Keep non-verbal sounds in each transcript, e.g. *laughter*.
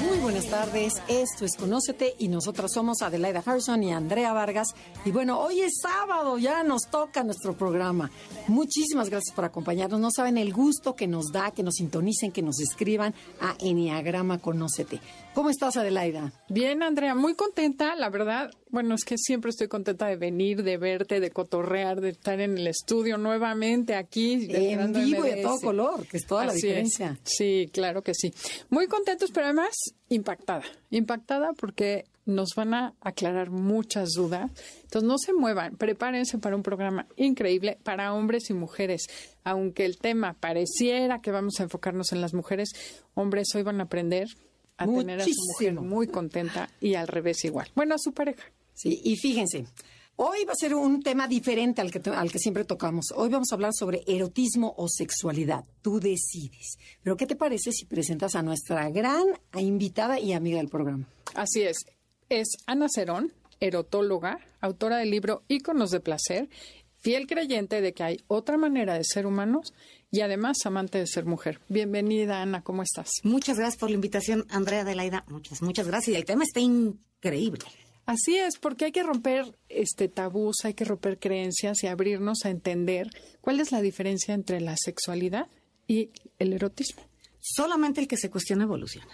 Muy buenas tardes, esto es Conócete y nosotras somos Adelaida Harrison y Andrea Vargas. Y bueno, hoy es sábado, ya nos toca nuestro programa. Muchísimas gracias por acompañarnos. No saben el gusto que nos da que nos sintonicen, que nos escriban a Enneagrama Conócete. ¿Cómo estás, Adelaida? Bien, Andrea, muy contenta, la verdad. Bueno, es que siempre estoy contenta de venir, de verte, de cotorrear, de estar en el estudio nuevamente aquí. En vivo y a todo color, que es toda la diferencia. Sí, claro que sí. Muy contentos, pero además impactada. Impactada porque nos van a aclarar muchas dudas. Entonces, no se muevan, prepárense para un programa increíble para hombres y mujeres. Aunque el tema pareciera que vamos a enfocarnos en las mujeres, hombres hoy van a aprender a tener a su mujer muy contenta y al revés igual. Bueno, a su pareja. Sí, y fíjense, hoy va a ser un tema diferente al que, al que siempre tocamos. Hoy vamos a hablar sobre erotismo o sexualidad. Tú decides. Pero, ¿qué te parece si presentas a nuestra gran invitada y amiga del programa? Así es. Es Ana Cerón, erotóloga, autora del libro Íconos de Placer, fiel creyente de que hay otra manera de ser humanos y además amante de ser mujer. Bienvenida, Ana, ¿cómo estás? Muchas gracias por la invitación, Andrea Adelaida. Muchas, muchas gracias. Y el tema está increíble. Así es, porque hay que romper este tabús, hay que romper creencias y abrirnos a entender cuál es la diferencia entre la sexualidad y el erotismo. Solamente el que se cuestiona evoluciona.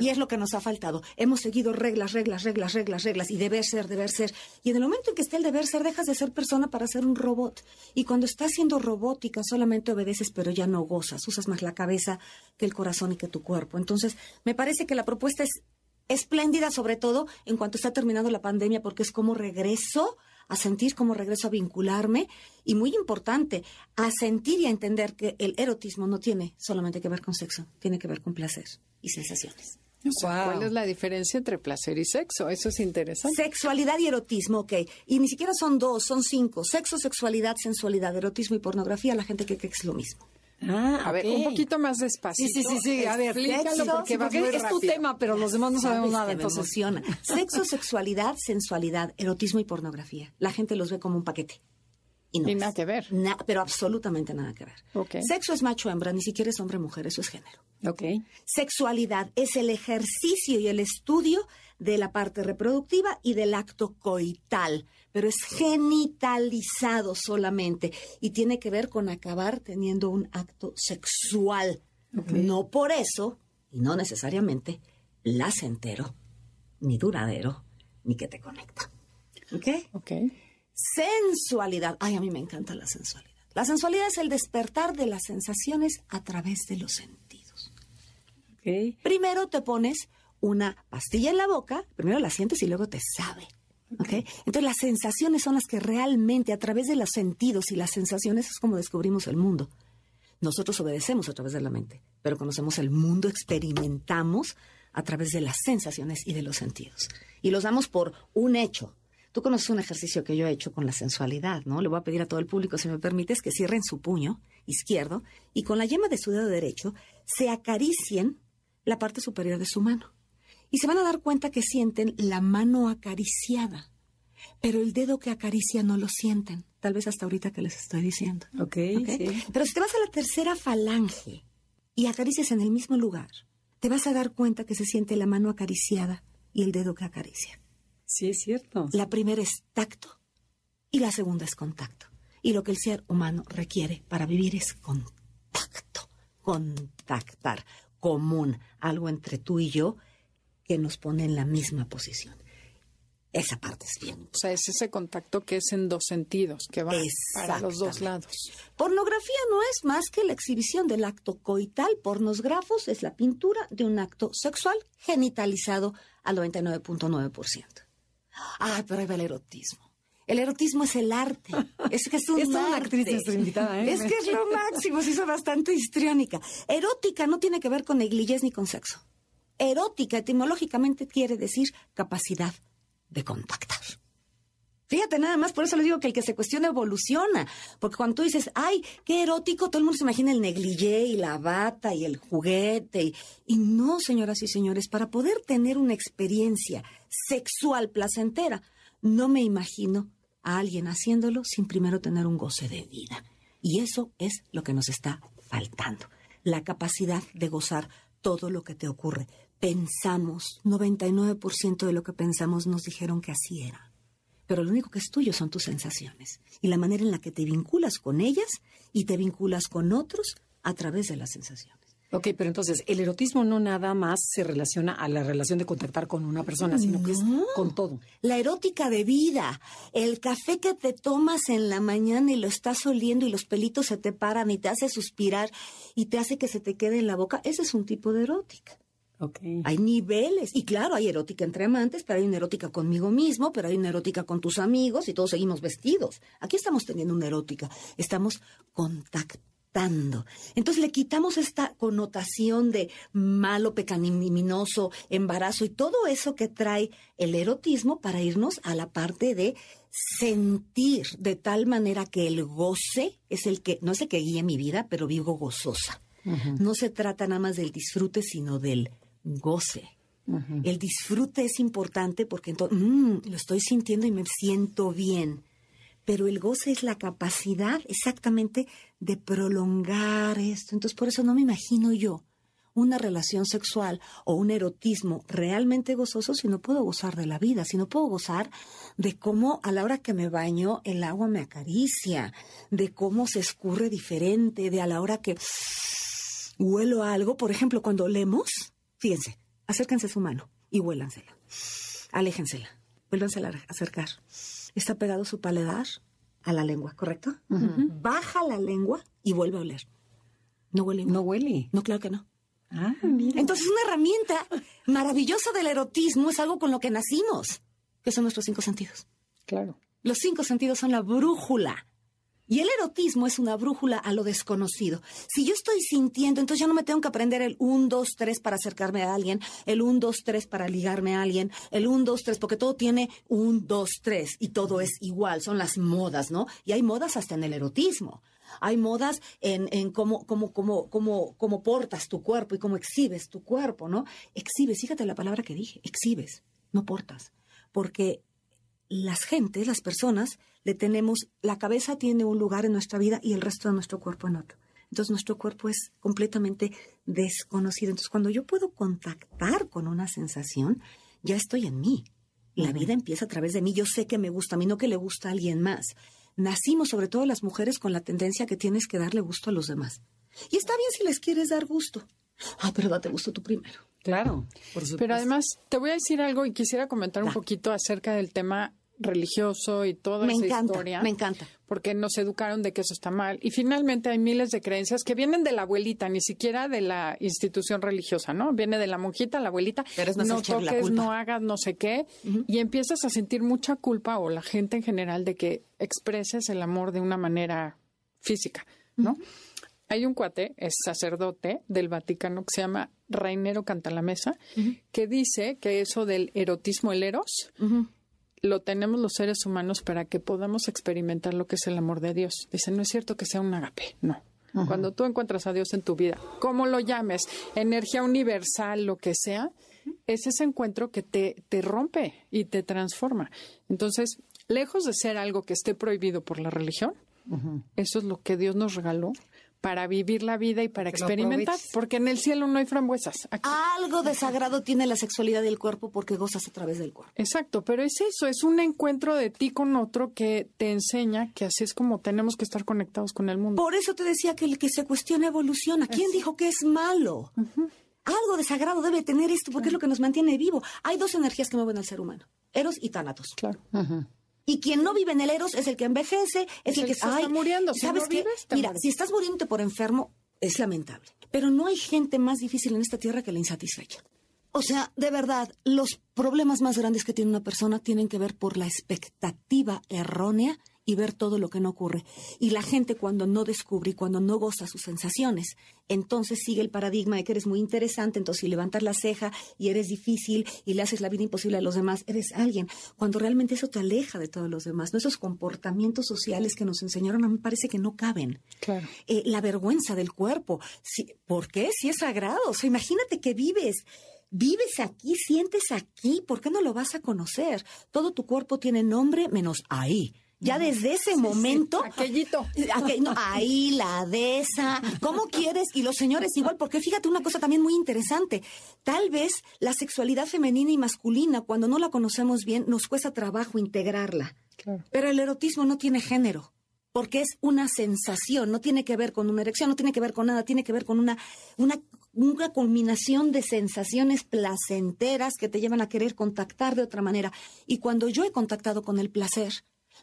Y es lo que nos ha faltado. Hemos seguido reglas, reglas, reglas, reglas, reglas, y deber ser, deber ser. Y en el momento en que esté el deber ser, dejas de ser persona para ser un robot. Y cuando estás siendo robótica, solamente obedeces, pero ya no gozas. Usas más la cabeza que el corazón y que tu cuerpo. Entonces, me parece que la propuesta es espléndida, sobre todo en cuanto está terminando la pandemia, porque es como regreso a sentir, como regreso a vincularme. Y muy importante, a sentir y a entender que el erotismo no tiene solamente que ver con sexo, tiene que ver con placer y sensaciones. ¿Cuál es la diferencia entre placer y sexo? Eso es interesante. Sexualidad y erotismo, ok. Y ni siquiera son dos, son cinco. Sexo, sexualidad, sensualidad, erotismo y pornografía. La gente cree que es lo mismo. Ah, a ver, un poquito más despacio. Sí, sí, sí, sí. A ver, explícalo porque, es tu tema, pero los demás no sabemos nada. Entonces, emociona. Sexo, sexualidad, sensualidad, erotismo y pornografía. La gente los ve como un paquete. Y, no nada que ver. pero absolutamente nada que ver. Sexo es macho-hembra, ni siquiera es hombre-mujer, eso es género. Okay. Sexualidad es el ejercicio y el estudio de la parte reproductiva y del acto coital, pero es genitalizado solamente y tiene que ver con acabar teniendo un acto sexual. No por eso, y no necesariamente, placentero, ni duradero, ni que te conecta. ¿Ok? Ok. Sensualidad. Ay, a mí me encanta la sensualidad. La sensualidad es el despertar de las sensaciones a través de los sentidos. Okay. Primero te pones una pastilla en la boca, primero la sientes y luego te sabe. ¿Okay? Entonces las sensaciones son las que realmente a través de los sentidos y las sensaciones es como descubrimos el mundo. Nosotros obedecemos a través de la mente, pero conocemos el mundo, experimentamos a través de las sensaciones y de los sentidos. Y los damos por un hecho. Tú conoces un ejercicio que yo he hecho con la sensualidad, ¿no? Le voy a pedir a todo el público, si me permites, que cierren su puño izquierdo y con la yema de su dedo derecho se acaricien la parte superior de su mano. Y se van a dar cuenta que sienten la mano acariciada, pero el dedo que acaricia no lo sienten. Tal vez hasta ahorita que les estoy diciendo. Ok, Sí. Pero si te vas a la tercera falange y acaricias en el mismo lugar, te vas a dar cuenta que se siente la mano acariciada y el dedo que acaricia. Sí, es cierto. La primera es tacto y la segunda es contacto. Y lo que el ser humano requiere para vivir es contacto, contactar, común, algo entre tú y yo que nos pone en la misma posición. Esa parte es bien. O sea, es ese contacto que es en dos sentidos, que va para los dos lados. Pornografía no es más que la exhibición del acto coital. Pornógrafos es la pintura de un acto sexual genitalizado al 99.9%. Ah, pero ahí va el erotismo. El erotismo es el arte. Es que es un *laughs* es una actriz nuestra invitada, ¿eh? Es que es lo máximo, se hizo bastante histriónica. Erótica no tiene que ver con negligés ni con sexo. Erótica etimológicamente quiere decir capacidad de contactar. Fíjate nada más, por eso le digo que el que se cuestiona evoluciona. Porque cuando tú dices, ay, qué erótico, todo el mundo se imagina el negligé y la bata y el juguete. Y, y no, señoras y señores, para poder tener una experiencia sexual placentera, no me imagino a alguien haciéndolo sin primero tener un goce de vida. Y eso es lo que nos está faltando. La capacidad de gozar todo lo que te ocurre. Pensamos, 99% de lo que pensamos nos dijeron que así era pero lo único que es tuyo son tus sensaciones y la manera en la que te vinculas con ellas y te vinculas con otros a través de las sensaciones. Ok, pero entonces el erotismo no nada más se relaciona a la relación de contactar con una persona, sino que es con todo. La erótica de vida, el café que te tomas en la mañana y lo estás oliendo y los pelitos se te paran y te hace suspirar y te hace que se te quede en la boca, ese es un tipo de erótica. Hay niveles. Y claro, hay erótica entre amantes, pero hay una erótica conmigo mismo, pero hay una erótica con tus amigos y todos seguimos vestidos. Aquí estamos teniendo una erótica. Estamos contactando. Entonces le quitamos esta connotación de malo, pecaminoso, embarazo y todo eso que trae el erotismo para irnos a la parte de sentir de tal manera que el goce es el que, no sé que guíe mi vida, pero vivo gozosa. No se trata nada más del disfrute, sino del goce. El disfrute es importante porque entonces mm, lo estoy sintiendo y me siento bien. Pero el goce es la capacidad exactamente de prolongar esto. Entonces, por eso no me imagino yo una relación sexual o un erotismo realmente gozoso si no puedo gozar de la vida, si no puedo gozar de cómo a la hora que me baño el agua me acaricia, de cómo se escurre diferente, de a la hora que huelo algo, por ejemplo, cuando olemos, Fíjense, acérquense su mano y huélansela. Aléjensela. Vuélvansela a acercar. Está pegado su paladar a la lengua, ¿correcto? Baja la lengua y vuelve a oler. No huele. No huele. No, claro que no. Ah, mira. Entonces, una herramienta maravillosa del erotismo es algo con lo que nacimos, que son nuestros cinco sentidos. Claro. Los cinco sentidos son la brújula y el erotismo es una brújula a lo desconocido. Si yo estoy sintiendo, entonces yo no me tengo que aprender el 1, 2, 3 para acercarme a alguien, el 1, 2, 3 para ligarme a alguien, el 1, 2, 3, porque todo tiene 1, 2, 3 y todo es igual, son las modas, ¿no? Y hay modas hasta en el erotismo. Hay modas en, en cómo, cómo, cómo, cómo, cómo portas tu cuerpo y cómo exhibes tu cuerpo, ¿no? Exhibes, fíjate la palabra que dije, exhibes, no portas. Porque las gentes, las personas, le tenemos, la cabeza tiene un lugar en nuestra vida y el resto de nuestro cuerpo en otro. Entonces nuestro cuerpo es completamente desconocido. Entonces cuando yo puedo contactar con una sensación, ya estoy en mí. La vida empieza a través de mí. Yo sé que me gusta a mí, no que le gusta a alguien más. Nacimos, sobre todo las mujeres, con la tendencia que tienes que darle gusto a los demás. Y está bien si les quieres dar gusto. Ah, pero date gusto tú primero. Claro. Pero además, te voy a decir algo y quisiera comentar un poquito acerca del tema religioso y toda me esa encanta, historia. Me encanta. Porque nos educaron de que eso está mal. Y finalmente hay miles de creencias que vienen de la abuelita, ni siquiera de la institución religiosa, ¿no? Viene de la monjita, la abuelita. Pero es más no la toques, culpa. no hagas, no sé qué. Y empiezas a sentir mucha culpa, o la gente en general, de que expreses el amor de una manera física, ¿no? Hay un cuate, es sacerdote del Vaticano, que se llama Rainero Cantalamesa, que dice que eso del erotismo, el eros, lo tenemos los seres humanos para que podamos experimentar lo que es el amor de Dios. Dice, no es cierto que sea un agape, no. Cuando tú encuentras a Dios en tu vida, como lo llames, energía universal, lo que sea, es ese encuentro que te, te rompe y te transforma. Entonces, lejos de ser algo que esté prohibido por la religión, eso es lo que Dios nos regaló para vivir la vida y para experimentar, porque en el cielo no hay frambuesas. Aquí Algo de sagrado tiene la sexualidad del cuerpo porque gozas a través del cuerpo. Exacto, pero es eso, es un encuentro de ti con otro que te enseña que así es como tenemos que estar conectados con el mundo. Por eso te decía que el que se cuestiona evoluciona. ¿Quién dijo que es malo? Algo de sagrado debe tener esto porque es lo que nos mantiene vivo. Hay dos energías que mueven al ser humano, Eros y Tánatos. Claro. Y quien no vive en el Eros es el que envejece, es, el el que se está muriendo. Si ¿Sabes no qué? vives, Mira, si estás muriéndote por enfermo, es lamentable. Pero no hay gente más difícil en esta tierra que la insatisfecha. O sea, de verdad, los problemas más grandes que tiene una persona tienen que ver por la expectativa errónea y ver todo lo que no ocurre. Y la gente cuando no descubre y cuando no goza sus sensaciones, entonces sigue el paradigma de que eres muy interesante, entonces si levantas la ceja y eres difícil y le haces la vida imposible a los demás, eres alguien, cuando realmente eso te aleja de todos los demás. ¿no? Esos comportamientos sociales que nos enseñaron a mí parece que no caben. Claro. Eh, la vergüenza del cuerpo. Si, ¿Por qué? Si es sagrado. O sea, imagínate que vives Vives aquí, sientes aquí, ¿por qué no lo vas a conocer? Todo tu cuerpo tiene nombre menos ahí. Ya desde ese momento. Aquellito. ahí, la de esa. ¿Cómo quieres? Y los señores igual, porque fíjate una cosa también muy interesante. Tal vez la sexualidad femenina y masculina, cuando no la conocemos bien, nos cuesta trabajo integrarla. Pero el erotismo no tiene género porque es una sensación, no tiene que ver con una erección, no tiene que ver con nada, tiene que ver con una, una, una culminación de sensaciones placenteras que te llevan a querer contactar de otra manera. Y cuando yo he contactado con el placer,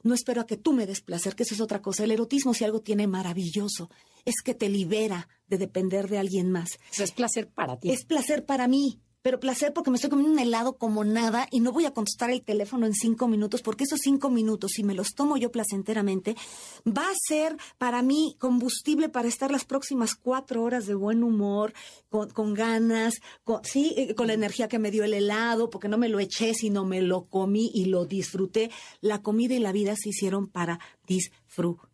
no espero a que tú me des placer, que eso es otra cosa. El erotismo, si algo tiene maravilloso, es que te libera de depender de alguien más. es placer para ti. Es placer para mí pero placer porque me estoy comiendo un helado como nada y no voy a contestar el teléfono en cinco minutos, porque esos cinco minutos, si me los tomo yo placenteramente, va a ser para mí combustible para estar las próximas cuatro horas de buen humor, con, ganas, con, sí, eh, con la energía que me dio el helado, porque no me lo eché, sino me lo comí y lo disfruté. La comida y la vida se hicieron para disfrutar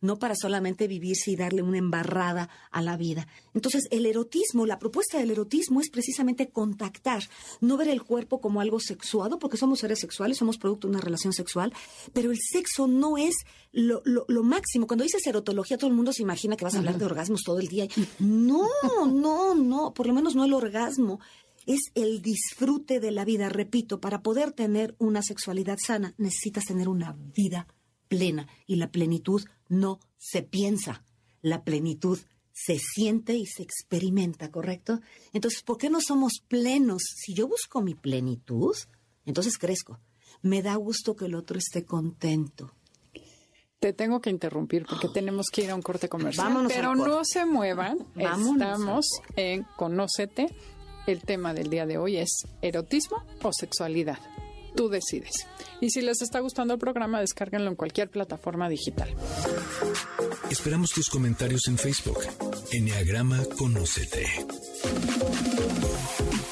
no para solamente vivirse y darle una embarrada a la vida. Entonces, el erotismo, la propuesta del erotismo es precisamente contactar, no ver el cuerpo como algo sexuado, porque somos seres sexuales, somos producto de una relación sexual, pero el sexo no es lo, máximo. Cuando dices erotología, todo el mundo se imagina que vas a hablar de orgasmos todo el día. *laughs* No, no, no, por lo menos no el orgasmo es el disfrute de la vida. Repito, para poder tener una sexualidad sana necesitas tener una vida plena y la plenitud no se piensa, la plenitud se siente y se experimenta, ¿correcto? Entonces, ¿por qué no somos plenos? Si yo busco mi plenitud, entonces crezco. Me da gusto que el otro esté contento. Te tengo que interrumpir porque tenemos que ir a un corte comercial. Vámonos pero no se muevan. Estamos en Conócete. El tema del día de hoy es erotismo o sexualidad. Tú decides. Y si les está gustando el programa, descárguenlo en cualquier plataforma digital. Esperamos tus comentarios en Facebook. Enneagrama Conócete.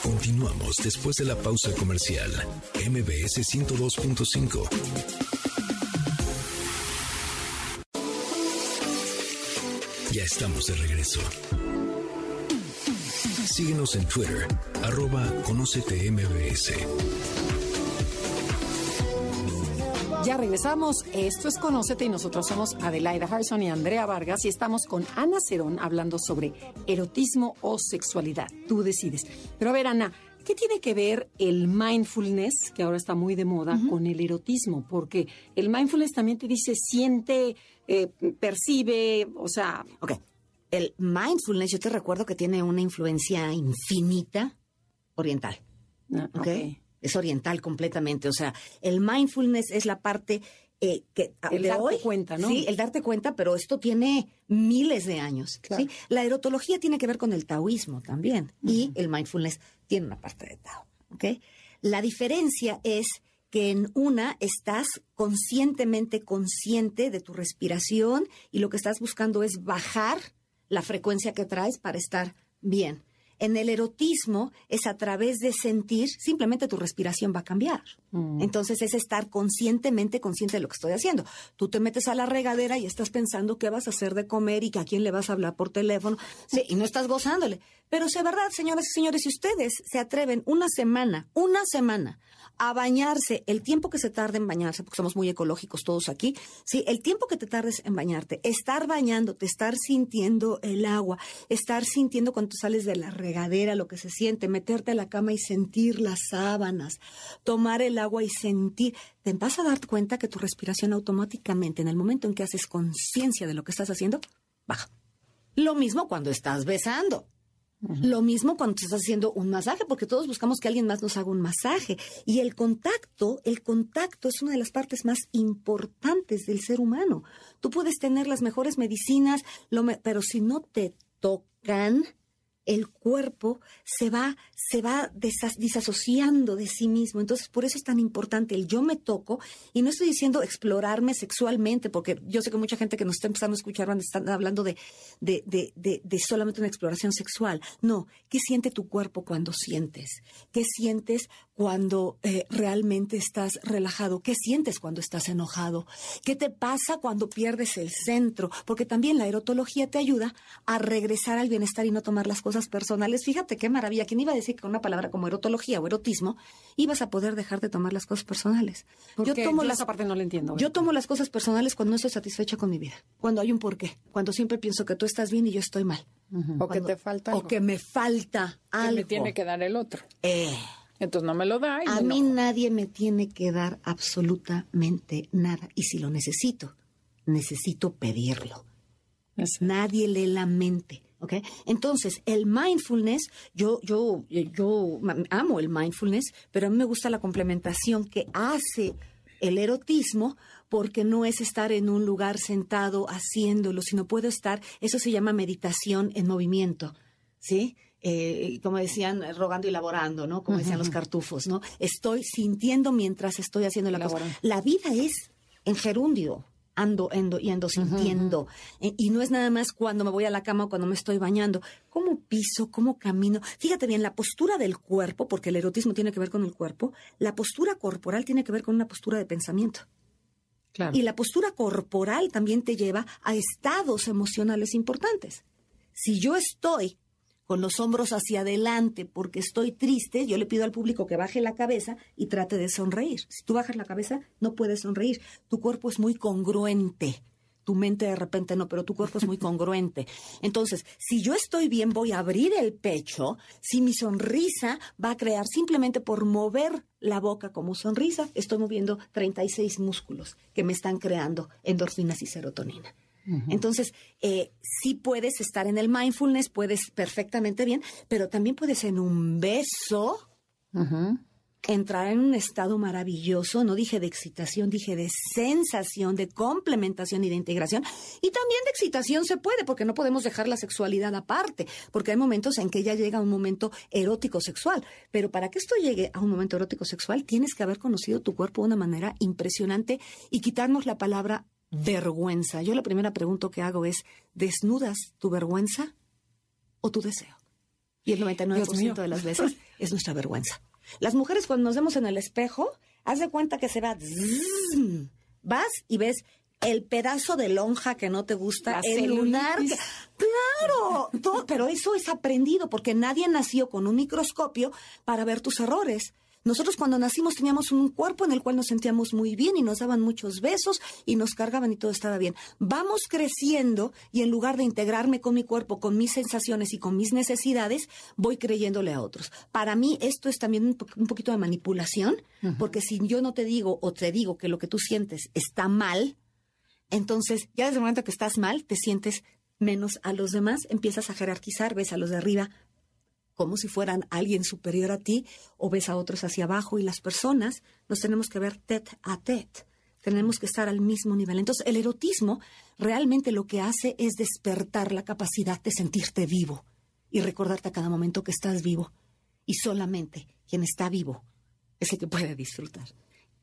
Continuamos después de la pausa comercial. MBS 102.5. Ya estamos de regreso. Síguenos en Twitter, arroba Conócete MBS. Ya regresamos. Esto es Conócete y nosotros somos Adelaida Harrison y Andrea Vargas y estamos con Ana Cerón hablando sobre erotismo o sexualidad. Tú decides. Pero a ver, Ana, ¿qué tiene que ver el mindfulness, que ahora está muy de moda, con el erotismo? Porque el mindfulness también te dice siente, eh, percibe, o sea... Ok. El mindfulness, yo te recuerdo que tiene una influencia infinita oriental. Ah, ¿ok? Es oriental completamente. O sea, el mindfulness es la parte eh, que el darte cuenta, ¿no? Sí, el darte cuenta, pero esto tiene miles de años. ¿sí? La erotología tiene que ver con el taoísmo también y el mindfulness tiene una parte de tao. ¿okay? La diferencia es que en una estás conscientemente consciente de tu respiración y lo que estás buscando es bajar la frecuencia que traes para estar bien. En el erotismo es a través de sentir, simplemente tu respiración va a cambiar. Mm. Entonces es estar conscientemente consciente de lo que estoy haciendo. Tú te metes a la regadera y estás pensando qué vas a hacer de comer y que a quién le vas a hablar por teléfono. Sí, y no estás gozándole. Pero si es verdad, señoras y señores, si ustedes se atreven una semana, una semana, a bañarse, el tiempo que se tarde en bañarse, porque somos muy ecológicos todos aquí, sí, el tiempo que te tardes en bañarte, estar bañándote, estar sintiendo el agua, estar sintiendo cuando sales de la regadera lo que se siente, meterte a la cama y sentir las sábanas, tomar el agua y sentir, te vas a dar cuenta que tu respiración automáticamente, en el momento en que haces conciencia de lo que estás haciendo, baja. Lo mismo cuando estás besando. Lo mismo cuando estás haciendo un masaje, porque todos buscamos que alguien más nos haga un masaje. Y el contacto, el contacto es una de las partes más importantes del ser humano. Tú puedes tener las mejores medicinas, pero si no te tocan, el cuerpo se va, se va disasociando de sí mismo. Entonces, por eso es tan importante el yo me toco. Y no estoy diciendo explorarme sexualmente, porque yo sé que mucha gente que nos está empezando a escuchar estar hablando de, de, de, de, de solamente una exploración sexual. No, ¿qué siente tu cuerpo cuando sientes? ¿Qué sientes cuando eh, realmente estás relajado? ¿Qué sientes cuando estás enojado? ¿Qué te pasa cuando pierdes el centro? Porque también la erotología te ayuda a regresar al bienestar y no tomar las cosas personales. Fíjate qué maravilla. ¿Quién iba a decir que con una palabra como erotología o erotismo ibas a poder dejar de tomar las cosas personales? Porque tomo yo las esa parte no la entiendo. yo tomo las cosas personales cuando no estoy satisfecha con mi vida, cuando hay un porqué, cuando siempre pienso que tú estás bien y yo estoy mal, O que te falta o que me falta que algo. me tiene que dar el otro. Eh, Entonces no me lo da y a mí nadie me tiene que dar absolutamente nada y si lo necesito, necesito pedirlo. Es- Nadie lee la mente. ¿Ok? Entonces, el mindfulness, yo, yo, yo amo el mindfulness, pero a mí me gusta la complementación que hace el erotismo porque no es estar en un lugar sentado haciéndolo, sino puedo estar, eso se llama meditación en movimiento, ¿sí? Eh, como decían, rogando y laborando, ¿no? Como decían los cartufos, ¿no? Estoy sintiendo mientras estoy haciendo la cosa. La vida es en gerundio. Ando, ando y ando sintiendo. Eh, y no es nada más cuando me voy a la cama o cuando me estoy bañando. ¿Cómo piso? ¿Cómo camino? Fíjate bien, la postura del cuerpo, porque el erotismo tiene que ver con el cuerpo, la postura corporal tiene que ver con una postura de pensamiento. Claro. Y la postura corporal también te lleva a estados emocionales importantes. Si yo estoy con los hombros hacia adelante porque estoy triste, yo le pido al público que baje la cabeza y trate de sonreír. Si tú bajas la cabeza, no puedes sonreír. Tu cuerpo es muy congruente. Tu mente de repente no, pero tu cuerpo es muy congruente. Entonces, si yo estoy bien, voy a abrir el pecho. Si mi sonrisa va a crear simplemente por mover la boca como sonrisa, estoy moviendo 36 músculos que me están creando endorfinas y serotonina. Entonces, eh, sí puedes estar en el mindfulness, puedes perfectamente bien, pero también puedes en un beso entrar en un estado maravilloso, no dije de excitación, dije de sensación, de complementación y de integración. Y también de excitación se puede, porque no podemos dejar la sexualidad aparte, porque hay momentos en que ya llega un momento erótico sexual. Pero para que esto llegue a un momento erótico sexual, tienes que haber conocido tu cuerpo de una manera impresionante y quitarnos la palabra vergüenza. Yo la primera pregunta que hago es, ¿desnudas tu vergüenza o tu deseo? Y el 99% de las *laughs* veces es nuestra vergüenza. Las mujeres cuando nos vemos en el espejo, haz de cuenta que se va, zzz, vas y ves el pedazo de lonja que no te gusta, La el lunar. que- claro, todo- pero eso es aprendido porque nadie nació con un microscopio para ver tus errores. Nosotros cuando nacimos teníamos un cuerpo en el cual nos sentíamos muy bien y nos daban muchos besos y nos cargaban y todo estaba bien. Vamos creciendo y en lugar de integrarme con mi cuerpo, con mis sensaciones y con mis necesidades, voy creyéndole a otros. Para mí esto es también un, po- un poquito de manipulación, porque si yo no te digo o te digo que lo que tú sientes está mal, entonces ya desde el momento que estás mal, te sientes menos a los demás, empiezas a jerarquizar, ves a los de arriba como si fueran alguien superior a ti o ves a otros hacia abajo y las personas nos tenemos que ver tete a tete. Tenemos que estar al mismo nivel. Entonces, el erotismo realmente lo que hace es despertar la capacidad de sentirte vivo y recordarte a cada momento que estás vivo. Y solamente quien está vivo es el que puede disfrutar.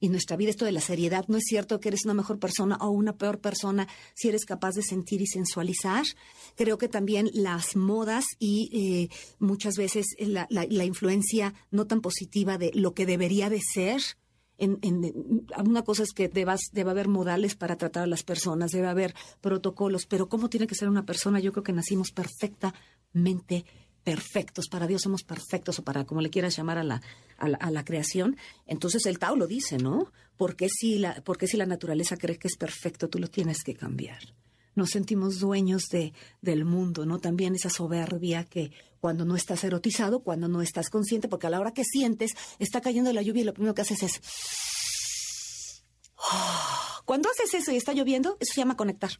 Y nuestra vida, esto de la seriedad, no es cierto que eres una mejor persona o una peor persona si eres capaz de sentir y sensualizar. Creo que también las modas y eh, muchas veces la, influencia no tan positiva de lo que debería de ser. En, en- una cosa es que debas, debe haber modales para tratar a las personas, debe haber protocolos, pero ¿cómo tiene que ser una persona? Yo creo que nacimos perfectamente perfectos, para Dios somos perfectos o para como le quieras llamar a la, a la, creación. Entonces el Tao lo dice, ¿no? Porque si la, si la naturaleza cree que es perfecto, tú lo tienes que cambiar. Nos sentimos dueños de, del mundo, ¿no? También esa soberbia que cuando no estás erotizado, cuando no estás consciente, porque a la hora que sientes, está cayendo la lluvia y lo primero que haces es... *gasps* Cuando haces eso y está lloviendo, eso se llama conectar.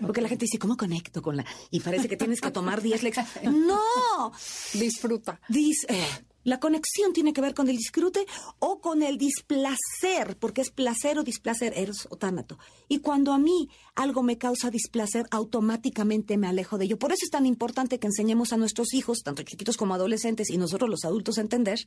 Porque la gente dice, ¿cómo conecto con la...? Y parece que tienes que tomar 10 lecciones. *laughs* ¡No! Disfruta. Dice, eh, La conexión tiene que ver con el disfrute o con el displacer, porque es placer o displacer, eros o tánato. Y cuando a mí algo me causa displacer, automáticamente me alejo de ello. Por eso es tan importante que enseñemos a nuestros hijos, tanto chiquitos como adolescentes, y nosotros los adultos a entender,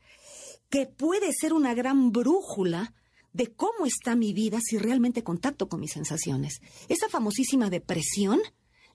que puede ser una gran brújula de cómo está mi vida si realmente contacto con mis sensaciones. Esa famosísima depresión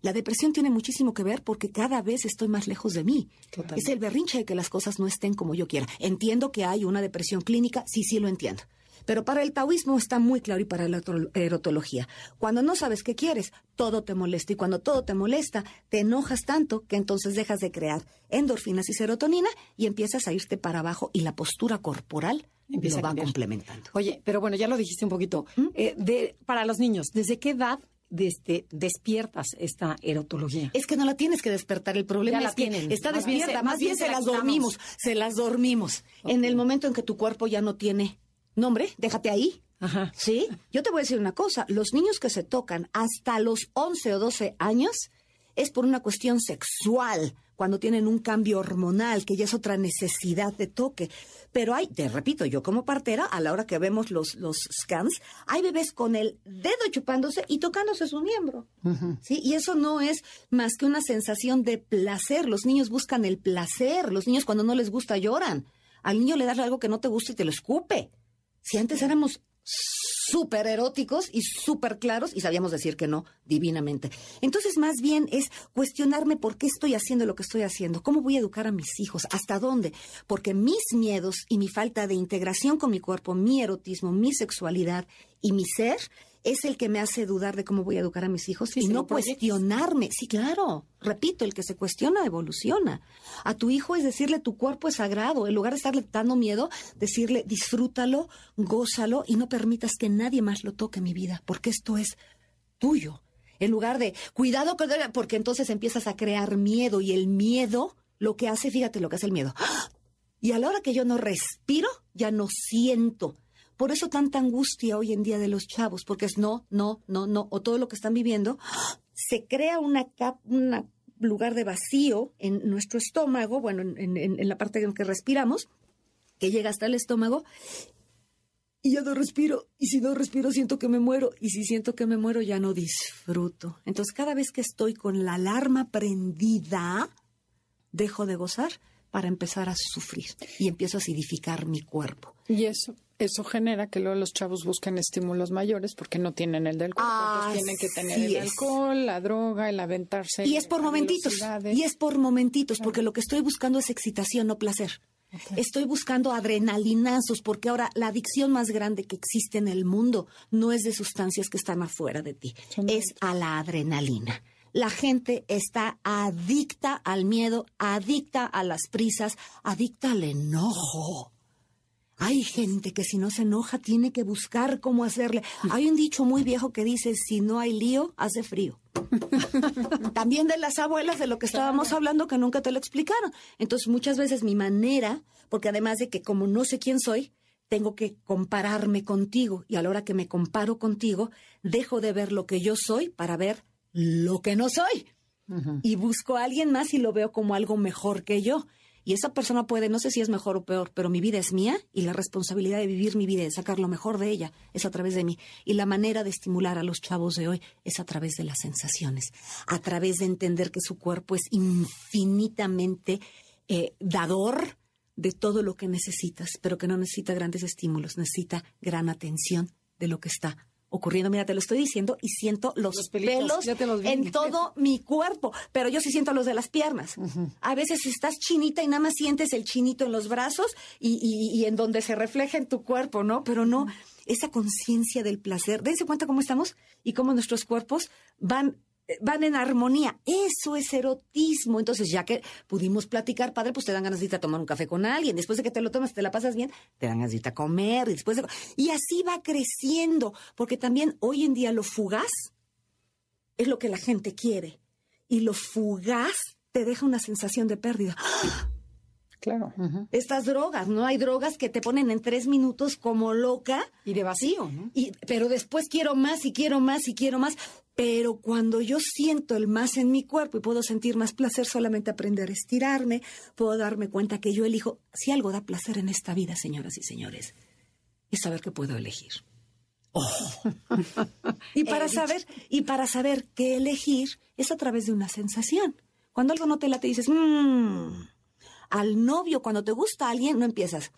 la depresión tiene muchísimo que ver porque cada vez estoy más lejos de mí. Es el berrinche de que las cosas no estén como yo quiera. Entiendo que hay una depresión clínica, sí, sí lo entiendo. Pero para el taoísmo está muy claro y para la erotología. Cuando no sabes qué quieres, todo te molesta. Y cuando todo te molesta, te enojas tanto que entonces dejas de crear endorfinas y serotonina y empiezas a irte para abajo y la postura corporal Empieza lo va complementando. Oye, pero bueno, ya lo dijiste un poquito. ¿Mm? Eh, de, para los niños, ¿desde qué edad desde, despiertas esta erotología. Es que no la tienes que despertar, el problema es que está despierta, más bien se, las dormimos, se las dormimos. En el momento en que tu cuerpo ya no tiene nombre, déjate ahí. Ajá. ¿Sí? Yo te voy a decir una cosa, los niños que se tocan hasta los 11 o 12 años es por una cuestión sexual cuando tienen un cambio hormonal, que ya es otra necesidad de toque. Pero hay, te repito, yo como partera, a la hora que vemos los, los scans, hay bebés con el dedo chupándose y tocándose su miembro. ¿sí? Y eso no es más que una sensación de placer. Los niños buscan el placer. Los niños cuando no les gusta lloran. Al niño le das algo que no te gusta y te lo escupe. Si antes éramos súper eróticos y súper claros y sabíamos decir que no divinamente. Entonces, más bien es cuestionarme por qué estoy haciendo lo que estoy haciendo, cómo voy a educar a mis hijos, hasta dónde, porque mis miedos y mi falta de integración con mi cuerpo, mi erotismo, mi sexualidad y mi ser es el que me hace dudar de cómo voy a educar a mis hijos y no cuestionarme. Sí, claro. Repito, el que se cuestiona evoluciona. A tu hijo es decirle tu cuerpo es sagrado. En lugar de estarle dando miedo, decirle disfrútalo, gózalo y no permitas que nadie más lo toque en mi vida, porque esto es tuyo. En lugar de cuidado, porque entonces empiezas a crear miedo y el miedo lo que hace, fíjate lo que hace el miedo. Y a la hora que yo no respiro, ya no siento por eso tanta angustia hoy en día de los chavos, porque es no, no, no, no, o todo lo que están viviendo, se crea una un lugar de vacío en nuestro estómago, bueno, en, en la parte en que respiramos, que llega hasta el estómago, y ya no respiro, y si no respiro siento que me muero, y si siento que me muero ya no disfruto. Entonces cada vez que estoy con la alarma prendida, dejo de gozar para empezar a sufrir y empiezo a acidificar mi cuerpo. Y eso eso genera que luego los chavos busquen estímulos mayores porque no tienen el del cuerpo. Ah, tienen que tener el alcohol, la droga, el aventarse. Y es por momentitos. Y es por momentitos, porque lo que estoy buscando es excitación, no placer. Estoy buscando adrenalinazos, porque ahora la adicción más grande que existe en el mundo no es de sustancias que están afuera de ti, es a la adrenalina. La gente está adicta al miedo, adicta a las prisas, adicta al enojo. Hay gente que si no se enoja tiene que buscar cómo hacerle. Hay un dicho muy viejo que dice, si no hay lío, hace frío. *laughs* También de las abuelas de lo que estábamos hablando que nunca te lo explicaron. Entonces muchas veces mi manera, porque además de que como no sé quién soy, tengo que compararme contigo y a la hora que me comparo contigo, dejo de ver lo que yo soy para ver lo que no soy. Y busco a alguien más y lo veo como algo mejor que yo. Y esa persona puede, no sé si es mejor o peor, pero mi vida es mía y la responsabilidad de vivir mi vida y de sacar lo mejor de ella es a través de mí. Y la manera de estimular a los chavos de hoy es a través de las sensaciones, a través de entender que su cuerpo es infinitamente eh, dador de todo lo que necesitas, pero que no necesita grandes estímulos, necesita gran atención de lo que está ocurriendo. Mira, te lo estoy diciendo y siento los, pelos en todo mi cuerpo, pero yo sí siento los de las piernas. A veces estás chinita y nada más sientes el chinito en los brazos y, y, en donde se refleja en tu cuerpo, ¿no? Pero no, esa conciencia del placer. Dense cuenta cómo estamos y cómo nuestros cuerpos van van en armonía. Eso es erotismo. Entonces, ya que pudimos platicar, padre, pues te dan ganas de ir a tomar un café con alguien. Después de que te lo tomas, te la pasas bien, te dan ganas de comer. Y, después de... y así va creciendo. Porque también hoy en día lo fugaz es lo que la gente quiere. Y lo fugaz te deja una sensación de pérdida. Claro. Estas drogas, ¿no? Hay drogas que te ponen en tres minutos como loca. Y de vacío, ¿no? Y, pero después quiero más y quiero más y quiero más Pero cuando yo siento el más en mi cuerpo y puedo sentir más placer, solamente aprender a estirarme, puedo darme cuenta que yo elijo. Si algo da placer en esta vida, señoras y señores, es saber que puedo elegir. Oh. y para saber y para saber qué elegir es a través de una sensación. Cuando algo no te late dices, mmm. Al novio cuando te gusta alguien no empiezas.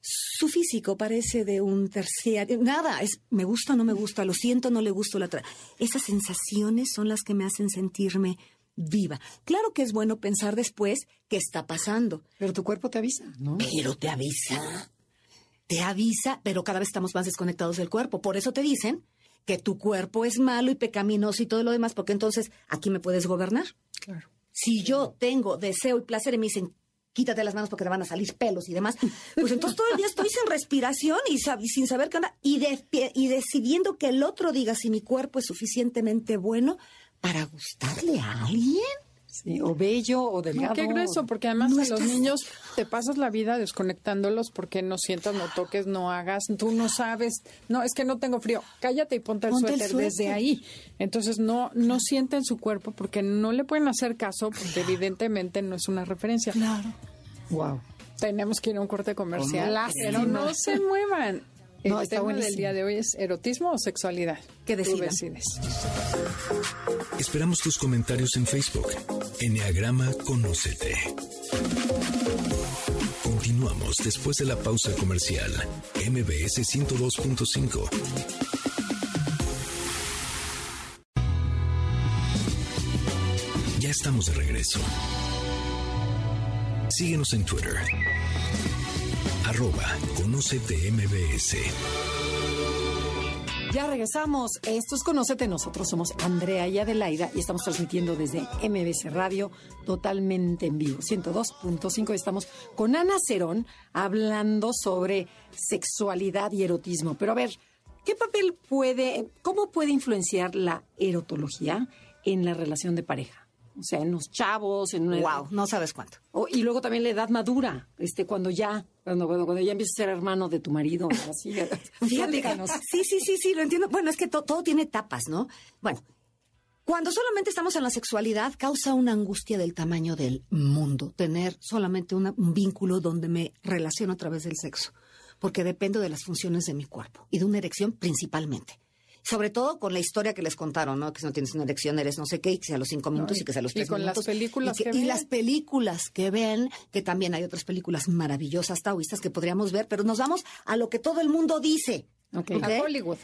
Su físico parece de un terciario. Nada, es me gusta o no me gusta, lo siento, no le gusto la otra. Esas sensaciones son las que me hacen sentirme viva. Claro que es bueno pensar después qué está pasando. Pero tu cuerpo te avisa, ¿no? Pero te avisa te avisa, pero cada vez estamos más desconectados del cuerpo. Por eso te dicen que tu cuerpo es malo y pecaminoso y todo lo demás, porque entonces aquí me puedes gobernar. Claro. Si yo tengo deseo y placer y me dicen, quítate las manos porque te van a salir pelos y demás, pues entonces todo el día estoy sin respiración y, sin saber qué onda y, y decidiendo que el otro diga si mi cuerpo es suficientemente bueno para gustarle a alguien. Sí, o bello o delgado. qué grueso, porque además no los niños te pasas la vida desconectándolos porque no sientas, no toques, no hagas, tú no sabes, no, es que no tengo frío, cállate y ponte el, suéter, desde ahí. Entonces no, no sienten su cuerpo porque no le pueden hacer caso porque evidentemente no es una referencia. Claro. Wow. Tenemos que ir a un corte comercial, pero no se muevan. No, el tema del día de hoy es erotismo o sexualidad. ¿Qué decides? Esperamos tus comentarios en Facebook. Enneagrama Conócete. Continuamos después de la pausa comercial. MBS 102.5. Ya estamos de regreso. Síguenos en Twitter arroba Conocete MBS. Ya regresamos. Esto es Conocete. Nosotros somos Andrea y Adelaida y estamos transmitiendo desde MBS Radio totalmente en vivo. 102.5. Estamos con Ana Cerón hablando sobre sexualidad y erotismo. Pero a ver, ¿qué papel puede, cómo puede influenciar la erotología en la relación de pareja? o sea, en los chavos, en una wow, no sabes cuánto. y luego también la edad madura, este, cuando ya, cuando, cuando, ya empiezas a ser hermano de tu marido, así. *laughs* Fíjate sí, sí, sí, sí, lo entiendo. Bueno, es que todo tiene etapas, ¿no? Bueno, cuando solamente estamos en la sexualidad, causa una angustia del tamaño del mundo, tener solamente un vínculo donde me relaciono a través del sexo, porque dependo de las funciones de mi cuerpo y de una erección principalmente sobre todo con la historia que les contaron, ¿no? Que si no tienes una erección eres no sé qué, y que sea a los cinco minutos y, que sea a los tres y con las películas y, que, y las películas que ven, que también hay otras películas maravillosas taoístas que podríamos ver, pero nos vamos a lo que todo el mundo dice. Okay. A Hollywood.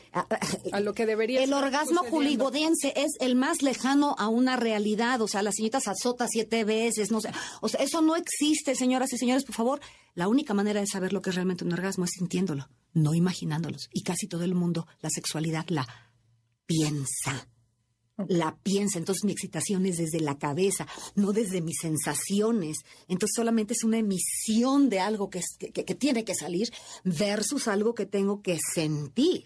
A, lo que debería El orgasmo hollywoodense es el más lejano a una realidad. O sea, la señorita se azota siete veces. No sé. O sea, eso no existe, señoras y señores. Por favor, la única manera de saber lo que es realmente un orgasmo es sintiéndolo, no imaginándolos. Y casi todo el mundo, la sexualidad la piensa. La piensa, entonces mi excitación es desde la cabeza, no desde mis sensaciones. Entonces solamente es una emisión de algo que, que, tiene que salir versus algo que tengo que sentir.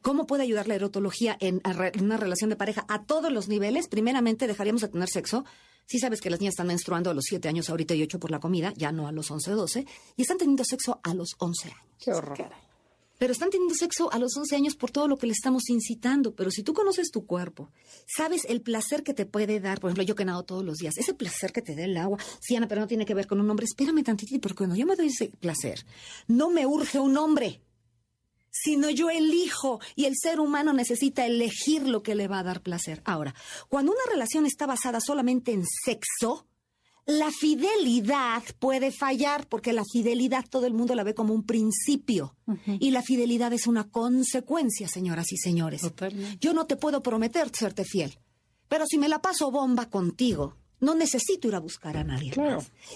¿Cómo puede ayudar la erotología en, una relación de pareja a todos los niveles? Primeramente, dejaríamos de tener sexo. Si sabes que las niñas están menstruando a los 7 años ahorita y 8 por la comida, ya no a los 11 o 12, y están teniendo sexo a los 11 años. Qué horror pero están teniendo sexo a los 11 años por todo lo que le estamos incitando. Pero si tú conoces tu cuerpo, sabes el placer que te puede dar, por ejemplo, yo que nado todos los días, ese placer que te da el agua, sí, Ana, pero no tiene que ver con un hombre, espérame tantito, porque cuando yo me doy ese placer, no me urge un hombre, sino yo elijo y el ser humano necesita elegir lo que le va a dar placer. Ahora, cuando una relación está basada solamente en sexo, la fidelidad puede fallar porque la fidelidad todo el mundo la ve como un principio y la fidelidad es una consecuencia, señoras y señores. Yo no te puedo prometer serte fiel, pero si me la paso bomba contigo, no necesito ir a buscar a nadie.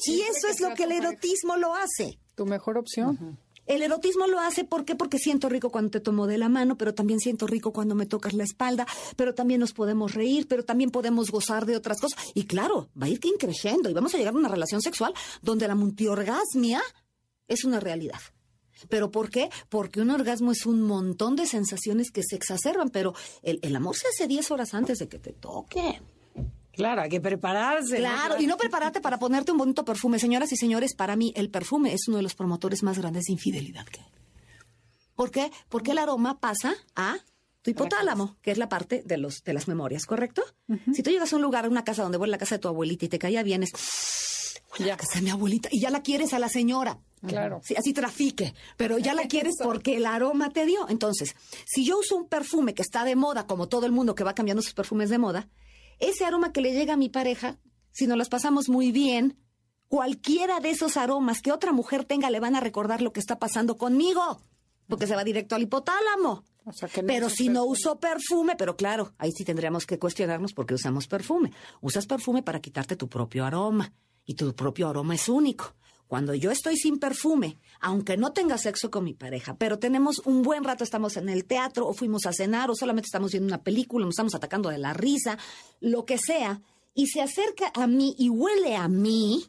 y eso es lo que el erotismo lo hace. Tu mejor opción. El erotismo lo hace, ¿por qué? Porque siento rico cuando te tomo de la mano, pero también siento rico cuando me tocas la espalda, pero también nos podemos reír, pero también podemos gozar de otras cosas. Y claro, va a ir creciendo y vamos a llegar a una relación sexual donde la multiorgasmia es una realidad. ¿Pero por qué? Porque un orgasmo es un montón de sensaciones que se exacerban, pero el, el amor se hace 10 horas antes de que te toque. Claro, hay que prepararse. Claro, y no prepararte para ponerte un bonito perfume. Señoras y señores, para mí el perfume es uno de los promotores más grandes de infidelidad que hay. ¿Por qué? Porque el aroma pasa a tu hipotálamo, que es la parte de los de las memorias, ¿correcto? Si tú llegas a un lugar, a una casa donde vuelve la casa de tu abuelita y te caía bien, es Ya. la casa de mi abuelita y ya la quieres a la señora. Claro. Sí, así trafique, pero ya la *laughs* quieres porque el aroma te dio. Entonces, si yo uso un perfume que está de moda, como todo el mundo que va cambiando sus perfumes de moda, ese aroma que le llega a mi pareja, si nos las pasamos muy bien, cualquiera de esos aromas que otra mujer tenga le van a recordar lo que está pasando conmigo, porque se va directo al hipotálamo. O sea, que no pero si no uso perfume, pero claro, ahí sí tendríamos que cuestionarnos por qué usamos perfume. Usas perfume para quitarte tu propio aroma y tu propio aroma es único. Cuando yo estoy sin perfume, aunque no tenga sexo con mi pareja, pero tenemos un buen rato, estamos en el teatro o fuimos a cenar o solamente estamos viendo una película, nos estamos atacando de la risa, lo que sea, y se acerca a mí y huele a mí,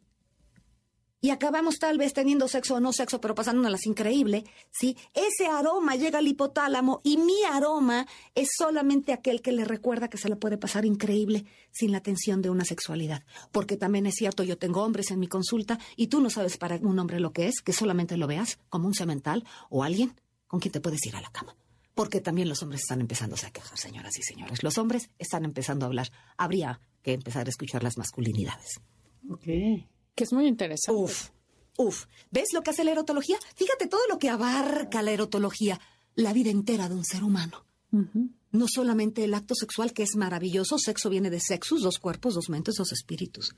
y acabamos tal vez teniendo sexo o no sexo, pero pasándonos increíble, ¿sí? Ese aroma llega al hipotálamo y mi aroma es solamente aquel que le recuerda que se le puede pasar increíble sin la tensión de una sexualidad. Porque también es cierto, yo tengo hombres en mi consulta y tú no sabes para un hombre lo que es, que solamente lo veas como un semental o alguien con quien te puedes ir a la cama. Porque también los hombres están empezándose a quejar, señoras y señores. Los hombres están empezando a hablar. Habría que empezar a escuchar las masculinidades. Que es muy interesante. Uf, uf. ¿Ves lo que hace la erotología? Fíjate todo lo que abarca la erotología, la vida entera de un ser humano. No solamente el acto sexual, que es maravilloso, sexo viene de sexus, dos cuerpos, dos mentes, dos espíritus.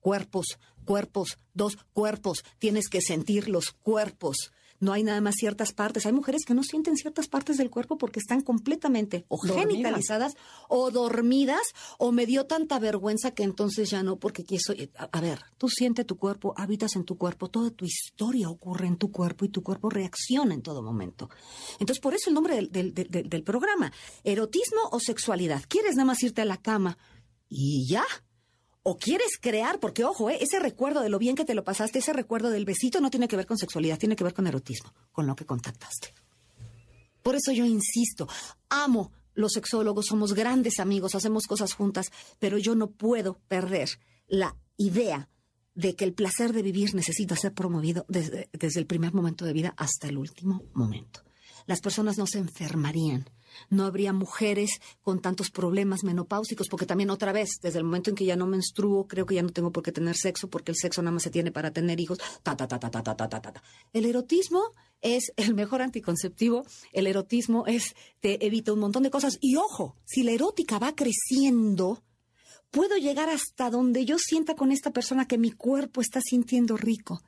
Cuerpos, cuerpos, dos cuerpos. Tienes que sentir los cuerpos. No hay nada más ciertas partes. Hay mujeres que no sienten ciertas partes del cuerpo porque están completamente o genitalizadas o dormidas o me dio tanta vergüenza que entonces ya no, porque quiso. A, a ver, tú sientes tu cuerpo, habitas en tu cuerpo, toda tu historia ocurre en tu cuerpo y tu cuerpo reacciona en todo momento. Entonces, por eso el nombre del, del- del- del- del programa: erotismo o sexualidad. ¿Quieres nada más irte a la cama y ya? O quieres crear, porque ojo, ¿eh? ese recuerdo de lo bien que te lo pasaste, ese recuerdo del besito no tiene que ver con sexualidad, tiene que ver con erotismo, con lo que contactaste. Por eso yo insisto, amo los sexólogos, somos grandes amigos, hacemos cosas juntas, pero yo no puedo perder la idea de que el placer de vivir necesita ser promovido desde, desde el primer momento de vida hasta el último momento las personas no se enfermarían. No habría mujeres con tantos problemas menopáusicos, porque también otra vez, desde el momento en que ya no menstruo, creo que ya no tengo por qué tener sexo, porque el sexo nada más se tiene para tener hijos. Ta, ta, ta, ta, ta, ta, ta, ta. El erotismo es el mejor anticonceptivo, el erotismo es, te evita un montón de cosas. Y ojo, si la erótica va creciendo, puedo llegar hasta donde yo sienta con esta persona que mi cuerpo está sintiendo rico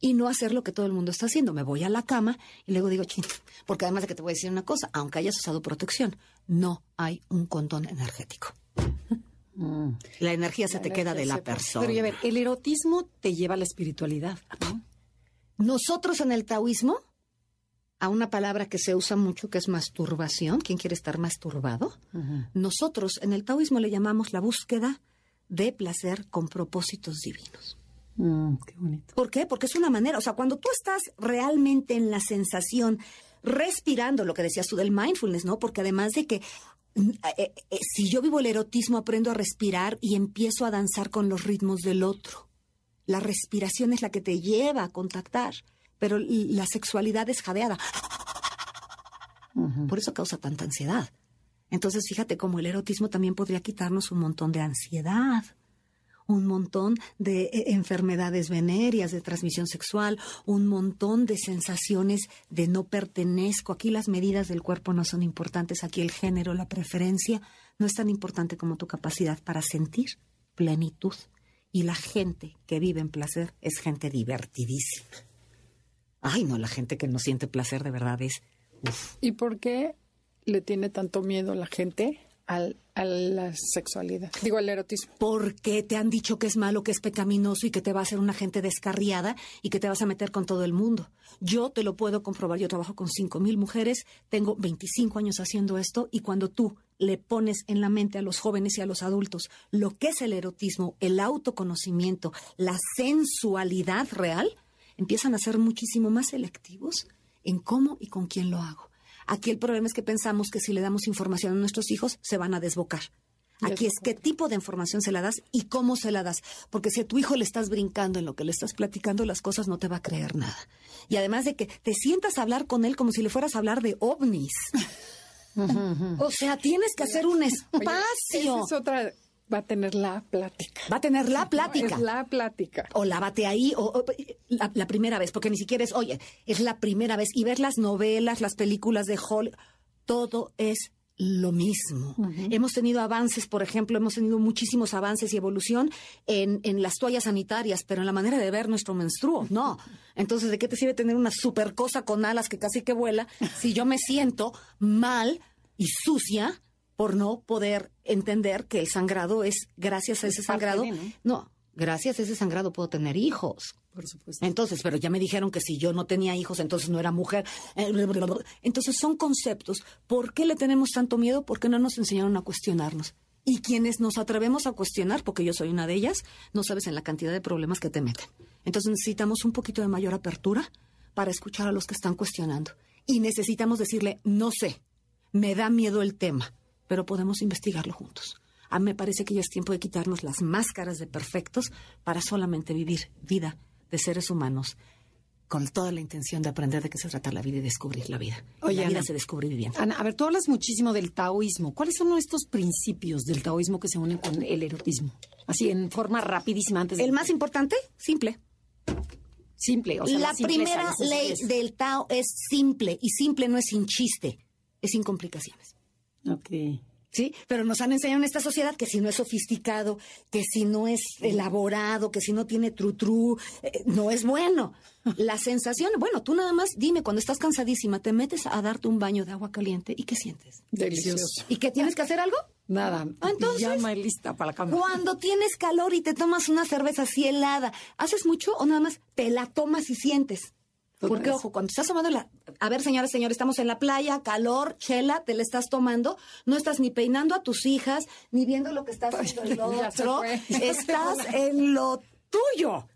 y no hacer lo que todo el mundo está haciendo. Me voy a la cama y luego digo, ching, porque además de que te voy a decir una cosa, aunque hayas usado protección, no hay un condón energético. La energía se te queda de la persona. Pero a ver, el erotismo te lleva a la espiritualidad. ¿no? Nosotros en el taoísmo, a una palabra que se usa mucho que es masturbación, ¿quién quiere estar masturbado? Nosotros en el taoísmo le llamamos la búsqueda de placer con propósitos divinos. Mm, qué bonito. ¿Por qué? Porque es una manera, o sea, cuando tú estás realmente en la sensación, respirando lo que decías tú del mindfulness, ¿no? Porque además de que mm, eh, eh, si yo vivo el erotismo, aprendo a respirar y empiezo a danzar con los ritmos del otro. La respiración es la que te lleva a contactar, pero la sexualidad es jadeada. Por eso causa tanta ansiedad. Entonces, fíjate cómo el erotismo también podría quitarnos un montón de ansiedad un montón de eh, enfermedades venéreas de transmisión sexual, un montón de sensaciones de no pertenezco. Aquí las medidas del cuerpo no son importantes, aquí el género, la preferencia no es tan importante como tu capacidad para sentir plenitud. Y la gente que vive en placer es gente divertidísima. Ay, no, la gente que no siente placer de verdad es... ¿Y por qué le tiene tanto miedo la gente al, a la sexualidad? Digo, al erotismo. porque te han dicho que es malo, que es pecaminoso y que te va a hacer una gente descarriada y que te vas a meter con todo el mundo. Yo te lo puedo comprobar. Yo trabajo con cinco mil mujeres, tengo 25 años haciendo esto y cuando tú le pones en la mente a los jóvenes y a los adultos lo que es el erotismo, el autoconocimiento, la sensualidad real, empiezan a ser muchísimo más selectivos en cómo y con quién lo hago. Aquí el problema es que pensamos que si le damos información a nuestros hijos se van a desbocar. Aquí es qué tipo de información se la das y cómo se la das. Porque si a tu hijo le estás brincando en lo que le estás platicando, las cosas no te va a creer nada. Y además de que te sientas a hablar con él como si le fueras a hablar de ovnis. *laughs* O sea, tienes que hacer un Oye, espacio. esa es otra, va a tener la plática. Va a tener la *laughs* plática. Es la plática. O lávate ahí, o, o- la, la primera vez, porque ni siquiera es, oye, es la primera vez. Y ver las novelas, las películas de Hollywood, todo es lo mismo. Hemos tenido avances, por ejemplo, hemos tenido muchísimos avances y evolución en, en las toallas sanitarias, pero en la manera de ver nuestro menstruo, no. *laughs* Entonces, ¿de qué te sirve tener una super cosa con alas que casi que vuela si yo me siento mal y sucia por no poder entender que el sangrado es gracias a ese sangrado? de, ¿no? No, gracias a ese sangrado puedo tener hijos. Por supuesto. Entonces, pero ya me dijeron que si yo no tenía hijos, entonces no era mujer. Entonces son conceptos. ¿Por qué le tenemos tanto miedo? Porque no nos enseñaron a cuestionarnos. Y quienes nos atrevemos a cuestionar, porque yo soy una de ellas, no sabes en la cantidad de problemas que te meten. Entonces necesitamos un poquito de mayor apertura para escuchar a los que están cuestionando. Y necesitamos decirle, no sé, me da miedo el tema, pero podemos investigarlo juntos. A mí me parece que ya es tiempo de quitarnos las máscaras de perfectos para solamente vivir vida de seres humanos con toda la intención de aprender de qué se trata la vida y descubrir la vida. Oye, la vida Ana. se descubre viviendo. Ana, a ver, tú hablas muchísimo del taoísmo. ¿Cuáles son estos principios del taoísmo que se unen con el erotismo? Así, en forma rapidísima antes de... El más importante, simple. simple, o sea, la primera ley del Tao es simple, y simple no es sin chiste, es sin complicaciones. Ok. ¿Sí? Pero nos han enseñado en esta sociedad que si no es sofisticado, que si no es elaborado, que si no tiene tru-tru, eh, no es bueno. *laughs* La sensación, bueno, tú nada más dime, cuando estás cansadísima, te metes a darte un baño de agua caliente y ¿qué sientes? Delicioso. ¿Y qué tienes que hacer algo? Nada. Ah, entonces- Llama y lista para la cama. Cuando tienes calor y te tomas una cerveza así helada, ¿haces mucho o nada más te la tomas y sientes? Porque, ojo, cuando estás tomando la... A ver, señores, señores, estamos en la playa, calor, chela, te la estás tomando, no estás ni peinando a tus hijas, ni viendo lo que estás haciendo *laughs* el otro, *laughs* estás en lo tuyo.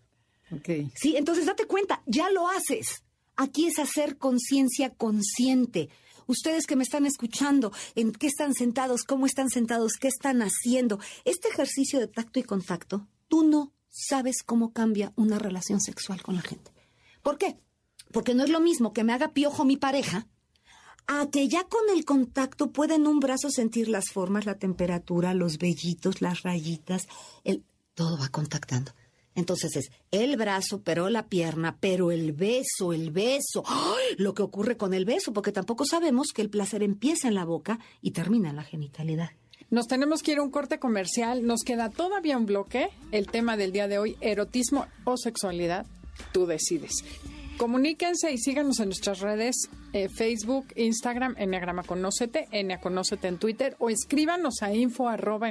Ok. Sí, entonces date cuenta, ya lo haces. Aquí es hacer conciencia consciente. Ustedes que me están escuchando, ¿en qué están sentados? ¿Cómo están sentados? ¿Qué están haciendo? Este ejercicio de tacto y contacto, tú no sabes cómo cambia una relación sexual con la gente. ¿Por qué? Porque no es lo mismo que me haga piojo mi pareja a que ya con el contacto pueda en un brazo sentir las formas, la temperatura, los vellitos, las rayitas, el, todo va contactando. Entonces es el brazo, pero la pierna, pero el beso, el beso. Lo que ocurre con el beso, porque tampoco sabemos que el placer empieza en la boca y termina en la genitalidad. Nos tenemos que ir a un corte comercial. Nos queda todavía un bloque. El tema del día de hoy, erotismo o sexualidad. Tú decides. Comuníquense y síganos en nuestras redes, eh, Facebook, Instagram, Enneagrama Conócete, Ennea Conócete en Twitter o escríbanos a info arroba.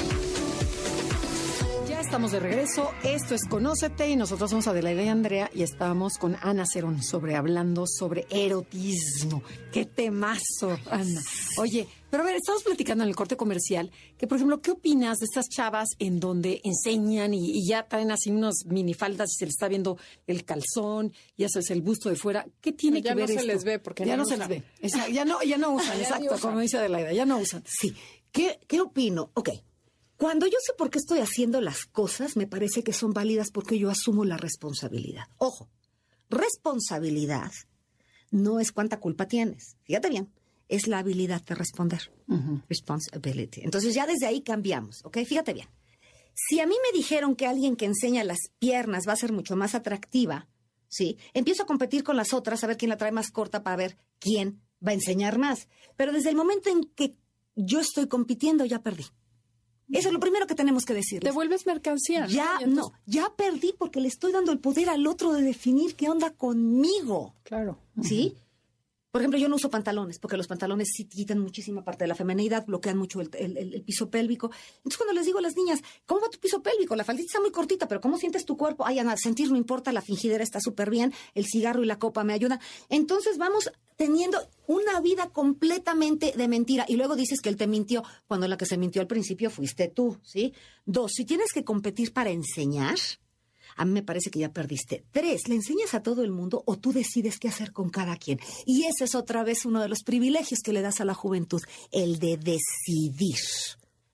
estamos de regreso. Esto es Conócete y nosotros somos Adelaida y Andrea y estamos con Ana Cerón sobre hablando sobre erotismo. Qué temazo, Ana. Oye, pero a ver, estamos platicando en el corte comercial que, por ejemplo, ¿qué opinas de estas chavas en donde enseñan y, y ya traen así unas minifaldas y se les está viendo el calzón y eso es el busto de fuera? ¿Qué tiene Ya que no ver se esto? les ve porque ya no no se les ve. Esa- ya no, ya no *laughs* usan, Ya exacto, usan. como dice Adelaida, ya no usan. Sí. ¿Qué, qué opino? Ok. Cuando yo sé por qué estoy haciendo las cosas, me parece que son válidas porque yo asumo la responsabilidad. Ojo, responsabilidad no es cuánta culpa tienes. Fíjate bien, es la habilidad de responder. Responsibility. Entonces ya desde ahí cambiamos, ¿ok? Fíjate bien. Si a mí me dijeron que alguien que enseña las piernas va a ser mucho más atractiva, ¿sí? Empiezo a competir con las otras a ver quién la trae más corta para ver quién va a enseñar más. Pero desde el momento en que yo estoy compitiendo, ya perdí. Eso es lo primero que tenemos que decir. Te vuelves mercancía. Ya, entonces- no, ya perdí porque le estoy dando el poder al otro de definir qué onda conmigo. Claro. ¿Sí? Por ejemplo, yo no uso pantalones porque los pantalones sí quitan muchísima parte de la feminidad, bloquean mucho el, piso pélvico. Entonces, cuando les digo a las niñas, ¿cómo va tu piso pélvico? La faldita está muy cortita, pero ¿cómo sientes tu cuerpo? Ay, Ana, sentir no importa, la fingidera está súper bien, el cigarro y la copa me ayudan. Entonces, vamos teniendo una vida completamente de mentira. Y luego dices que él te mintió, cuando la que se mintió al principio fuiste tú, ¿sí? Dos, si tienes que competir para enseñar, a mí me parece que ya perdiste. Tres, ¿le enseñas a todo el mundo o tú decides qué hacer con cada quien? Y ese es otra vez uno de los privilegios que le das a la juventud, el de decidir.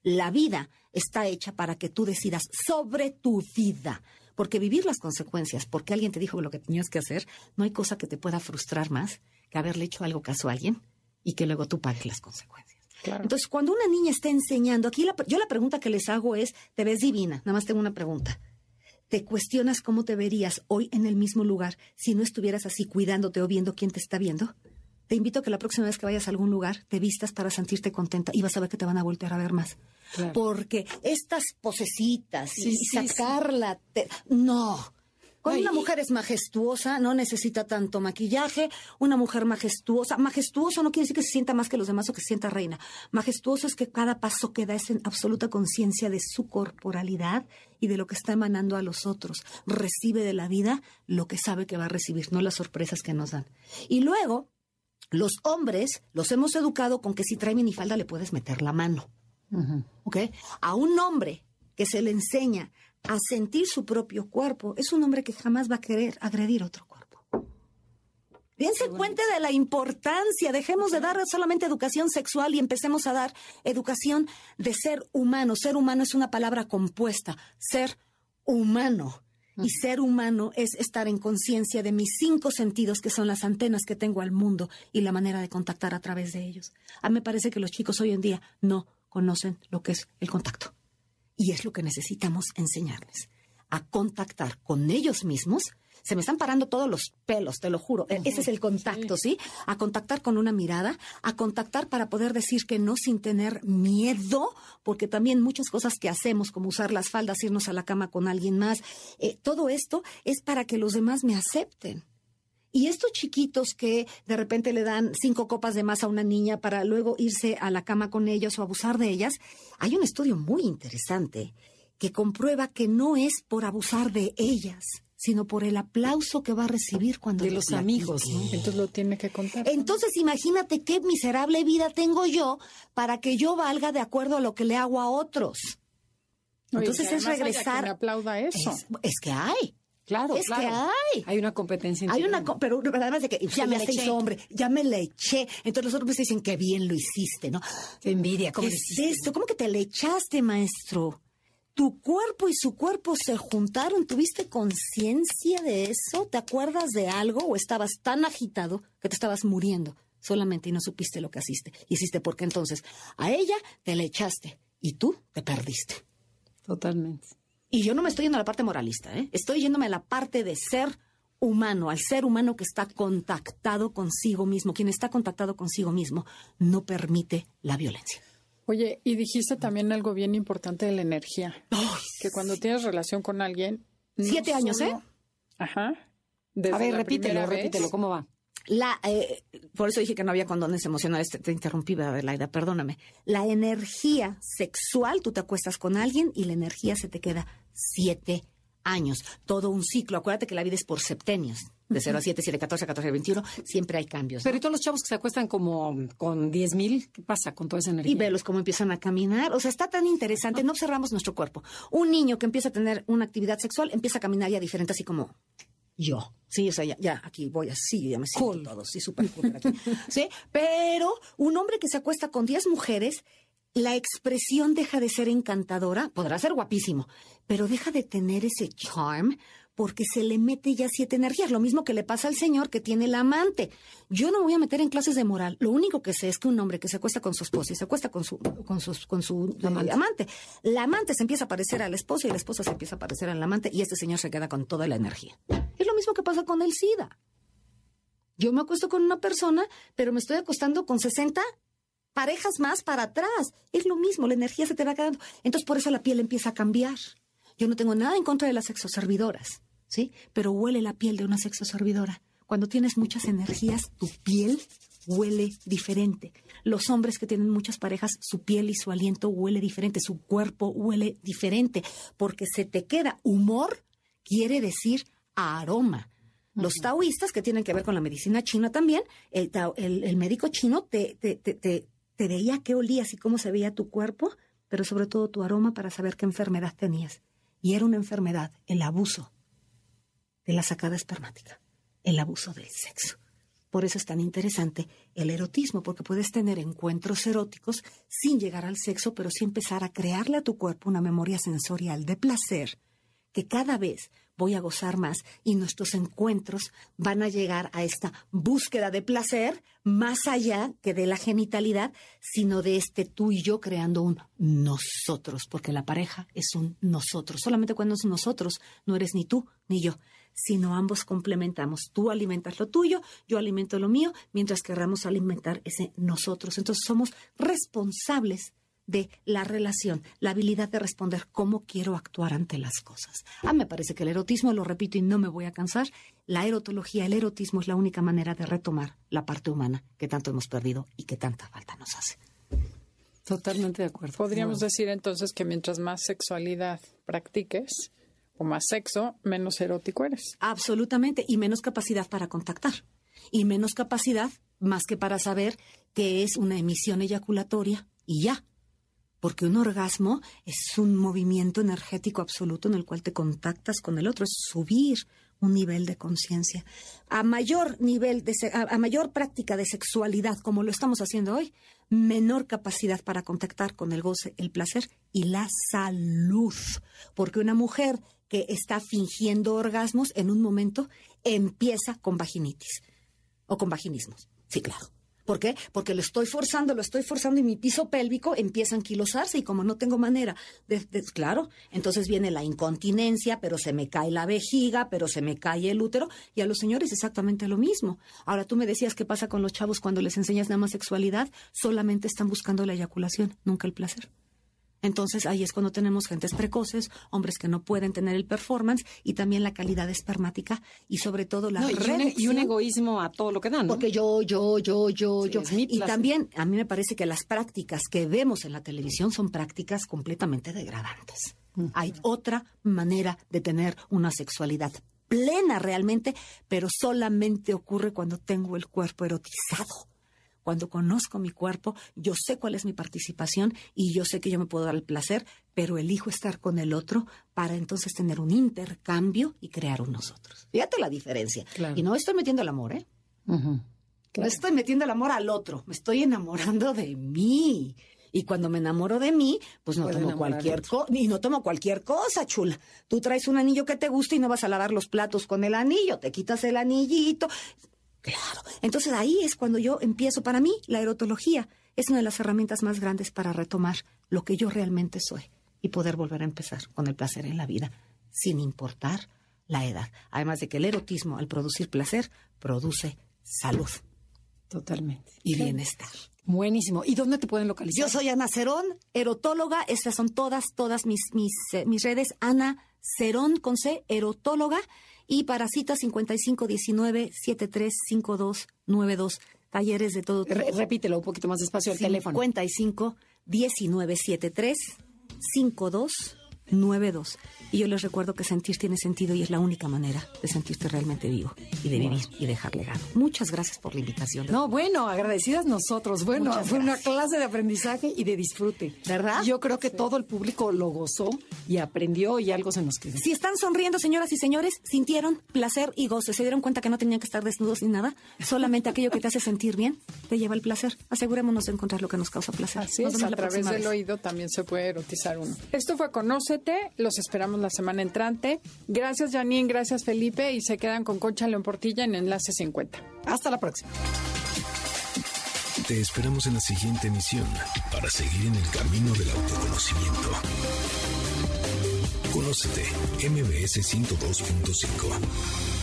La vida está hecha para que tú decidas sobre tu vida. Porque vivir las consecuencias, porque alguien te dijo lo que tenías que hacer, no hay cosa que te pueda frustrar más que haberle hecho algo caso a alguien y que luego tú pagues las consecuencias. Claro. Entonces, cuando una niña está enseñando, aquí la- yo la pregunta que les hago es, ¿te ves divina? Nada más tengo una pregunta. ¿Te cuestionas cómo te verías hoy en el mismo lugar si no estuvieras así cuidándote o viendo quién te está viendo? Te invito a que la próxima vez que vayas a algún lugar te vistas para sentirte contenta y vas a ver que te van a voltear a ver más. Claro. Porque estas posecitas Sí, y sí, sacarla... te- No. Cuando una mujer es majestuosa, no necesita tanto maquillaje. Una mujer majestuosa, majestuoso no quiere decir que se sienta más que los demás o que se sienta reina. Majestuoso es que cada paso que da es en absoluta conciencia de su corporalidad y de lo que está emanando a los otros. Recibe de la vida lo que sabe que va a recibir, no las sorpresas que nos dan. Y luego, los hombres los hemos educado con que si trae minifalda le puedes meter la mano. ¿ok? A un hombre que se le enseña a sentir su propio cuerpo, es un hombre que jamás va a querer agredir otro cuerpo. Dense cuenta de la importancia. Dejemos de dar solamente educación sexual y empecemos a dar educación de ser humano. Ser humano es una palabra compuesta. Ser humano. Y ser humano es estar en conciencia de mis cinco sentidos, que son las antenas que tengo al mundo y la manera de contactar a través de ellos. A mí me parece que los chicos hoy en día no conocen lo que es el contacto. Y es lo que necesitamos enseñarles, a contactar con ellos mismos. Se me están parando todos los pelos, te lo juro. E- Ese es el contacto, ¿sí? A contactar con una mirada, a contactar para poder decir que no sin tener miedo, porque también muchas cosas que hacemos, como usar las faldas, irnos a la cama con alguien más, eh, todo esto es para que los demás me acepten. Y estos chiquitos que de repente le dan cinco copas de más a una niña para luego irse a la cama con ellos o abusar de ellas, hay un estudio muy interesante que comprueba que no es por abusar de ellas, sino por el aplauso que va a recibir cuando De lo los amigos. ¿no? Entonces lo tiene que contar. Entonces imagínate qué miserable vida tengo yo para que yo valga de acuerdo a lo que le hago a otros. Entonces que es regresar. quien aplauda eso. Es, es que hay. Claro, Es claro. que hay. Hay una competencia. Hay una, pero además de que ya me le eché. hombre, ya me le eché. Entonces los otros dicen que bien lo hiciste, ¿no? Qué envidia, ¿cómo ¿Qué es esto? ¿Cómo que te le echaste, maestro? Tu cuerpo y su cuerpo se juntaron. ¿Tuviste conciencia de eso? ¿Te acuerdas de algo o estabas tan agitado que te estabas muriendo solamente y no supiste lo que hiciste? Hiciste porque entonces a ella te le echaste y tú te perdiste. Totalmente. Y yo no me estoy yendo a la parte moralista, ¿eh? Estoy yéndome a la parte de ser humano, al ser humano que está contactado consigo mismo. Quien está contactado consigo mismo no permite la violencia. Oye, y dijiste también algo bien importante de la energía. que cuando tienes relación con alguien. no Siete años, solo- ¿eh? Ajá. Desde A ver, repítelo, vez. repítelo, ¿cómo va? La, eh, por eso dije que no había condones emocionales. Te, te interrumpí, Adelaida, perdóname. La energía sexual, tú te acuestas con alguien y la energía se te queda siete años. Todo un ciclo. Acuérdate que la vida es por septenios. De 0 a 7, 7, 14, 14, 21. Siempre hay cambios. ¿no? Pero y todos los chavos que se acuestan como con 10 mil, ¿qué pasa con toda esa energía? Y velos cómo empiezan a caminar. O sea, está tan interesante. No observamos nuestro cuerpo. Un niño que empieza a tener una actividad sexual empieza a caminar ya diferente, así como yo. Sí, o sea, ya, ya aquí voy así, ya me siento Cool. todo, sí, súper cool aquí. *laughs* Sí, pero un hombre que se acuesta con 10 mujeres, la expresión deja de ser encantadora, podrá ser guapísimo, pero deja de tener ese charm porque se le mete ya siete energías, lo mismo que le pasa al señor que tiene la amante. Yo no me voy a meter en clases de moral. Lo único que sé es que un hombre que se acuesta con su esposa y se acuesta con su con su, con su eh, Amante. amante, la amante se empieza a parecer a la esposa y la esposa se empieza a parecer al amante y este señor se queda con toda la energía. Es lo mismo que pasa con el SIDA. Yo me acuesto con una persona, pero me estoy acostando con 60 parejas más para atrás. Es lo mismo, la energía se te va quedando. Entonces, por eso la piel empieza a cambiar. Yo no tengo nada en contra de las sexoservidoras, ¿sí? Pero huele la piel de una sexoservidora. Cuando tienes muchas energías, tu piel huele diferente. Los hombres que tienen muchas parejas, su piel y su aliento huele diferente, su cuerpo huele diferente, porque se te queda humor, quiere decir aroma. Los taoístas, que tienen que ver con la medicina china también, el, el, médico chino te, te, te, te veía qué olías y cómo se veía tu cuerpo, pero sobre todo tu aroma para saber qué enfermedad tenías. Y era una enfermedad, el abuso de la sacada espermática, el abuso del sexo. Por eso es tan interesante el erotismo, porque puedes tener encuentros eróticos sin llegar al sexo, pero sí empezar a crearle a tu cuerpo una memoria sensorial de placer que cada vez voy a gozar más y nuestros encuentros van a llegar a esta búsqueda de placer más allá que de la genitalidad, sino de este tú y yo creando un nosotros, porque la pareja es un nosotros. Solamente cuando es nosotros, no eres ni tú ni yo, sino ambos complementamos. Tú alimentas lo tuyo, yo alimento lo mío, mientras querramos alimentar ese nosotros. Entonces somos responsables de la relación, la habilidad de responder cómo quiero actuar ante las cosas. Ah, me parece que el erotismo, lo repito y no me voy a cansar, la erotología, el erotismo es la única manera de retomar la parte humana que tanto hemos perdido y que tanta falta nos hace. Totalmente de acuerdo. Podríamos decir entonces que mientras más sexualidad practiques o más sexo, menos erótico eres. Absolutamente, y menos capacidad para contactar. Y menos capacidad más que para saber que es una emisión eyaculatoria y ya porque un orgasmo es un movimiento energético absoluto en el cual te contactas con el otro, es subir un nivel de conciencia. A mayor nivel de a, mayor práctica de sexualidad como lo estamos haciendo hoy, menor capacidad para contactar con el goce, el placer y la salud, porque una mujer que está fingiendo orgasmos en un momento empieza con vaginitis o con vaginismos. Sí, claro. ¿Por qué? Porque lo estoy forzando, lo estoy forzando y mi piso pélvico empieza a anquilosarse y como no tengo manera claro, entonces viene la incontinencia, pero se me cae la vejiga, pero se me cae el útero y a los señores exactamente lo mismo. Ahora tú me decías qué pasa con los chavos cuando les enseñas nada más sexualidad, solamente están buscando la eyaculación, nunca el placer. Entonces ahí es cuando tenemos gentes precoces, hombres que no pueden tener el performance y también la calidad espermática y sobre todo la y, un, egoísmo a todo lo que dan. Porque yo, yo, yo, yo, yo. Y también a mí me parece que las prácticas que vemos en la televisión son prácticas completamente degradantes. Hay otra manera de tener una sexualidad plena realmente, pero solamente ocurre cuando tengo el cuerpo erotizado cuando conozco mi cuerpo, yo sé cuál es mi participación y yo sé que yo me puedo dar el placer, pero elijo estar con el otro para entonces tener un intercambio y crear un nosotros. Fíjate la diferencia. Y no estoy metiendo el amor, ¿eh? No estoy metiendo el amor al otro, me estoy enamorando de mí. Y cuando me enamoro de mí, pues no tomo cualquier cosa, y no tomo cualquier cosa, chula. Tú traes un anillo que te gusta y no vas a lavar los platos con el anillo, te quitas el anillito. Claro. Entonces ahí es cuando yo empiezo. Para mí, la erotología es una de las herramientas más grandes para retomar lo que yo realmente soy y poder volver a empezar con el placer en la vida, sin importar la edad. Además de que el erotismo, al producir placer, produce salud. Totalmente. Y bienestar. Buenísimo. ¿Y dónde te pueden localizar? Yo soy Ana Cerón, erotóloga. Estas son todas, todas mis, mis, eh, mis redes. Ana Cerón con C, erotóloga. Y para citas 5519 735292. Talleres de todo tipo. repítelo un poquito más despacio el teléfono. 55 19 73 52 92. Y yo les recuerdo que sentir tiene sentido y es la única manera de sentirte realmente vivo y de vivir y dejar legado. Muchas gracias por la invitación. No, bueno, agradecidas nosotros. Bueno, fue una clase de aprendizaje y de disfrute. ¿Verdad? Yo creo que todo el público lo gozó y aprendió y algo se nos quedó. Si están sonriendo, señoras y señores, sintieron placer y goce. Se dieron cuenta que no tenían que estar desnudos ni nada. Solamente aquello que te hace sentir bien te lleva el placer. Asegurémonos de encontrar lo que nos causa placer. Así es, a través del oído también se puede erotizar uno. Esto fue Los esperamos la semana entrante. Gracias, Janine. Gracias, Felipe. Y se quedan con Concha León Portilla en Enlace 50. Hasta la próxima. Te esperamos en la siguiente emisión para seguir en el camino del autoconocimiento. Conócete, MBS 102.5.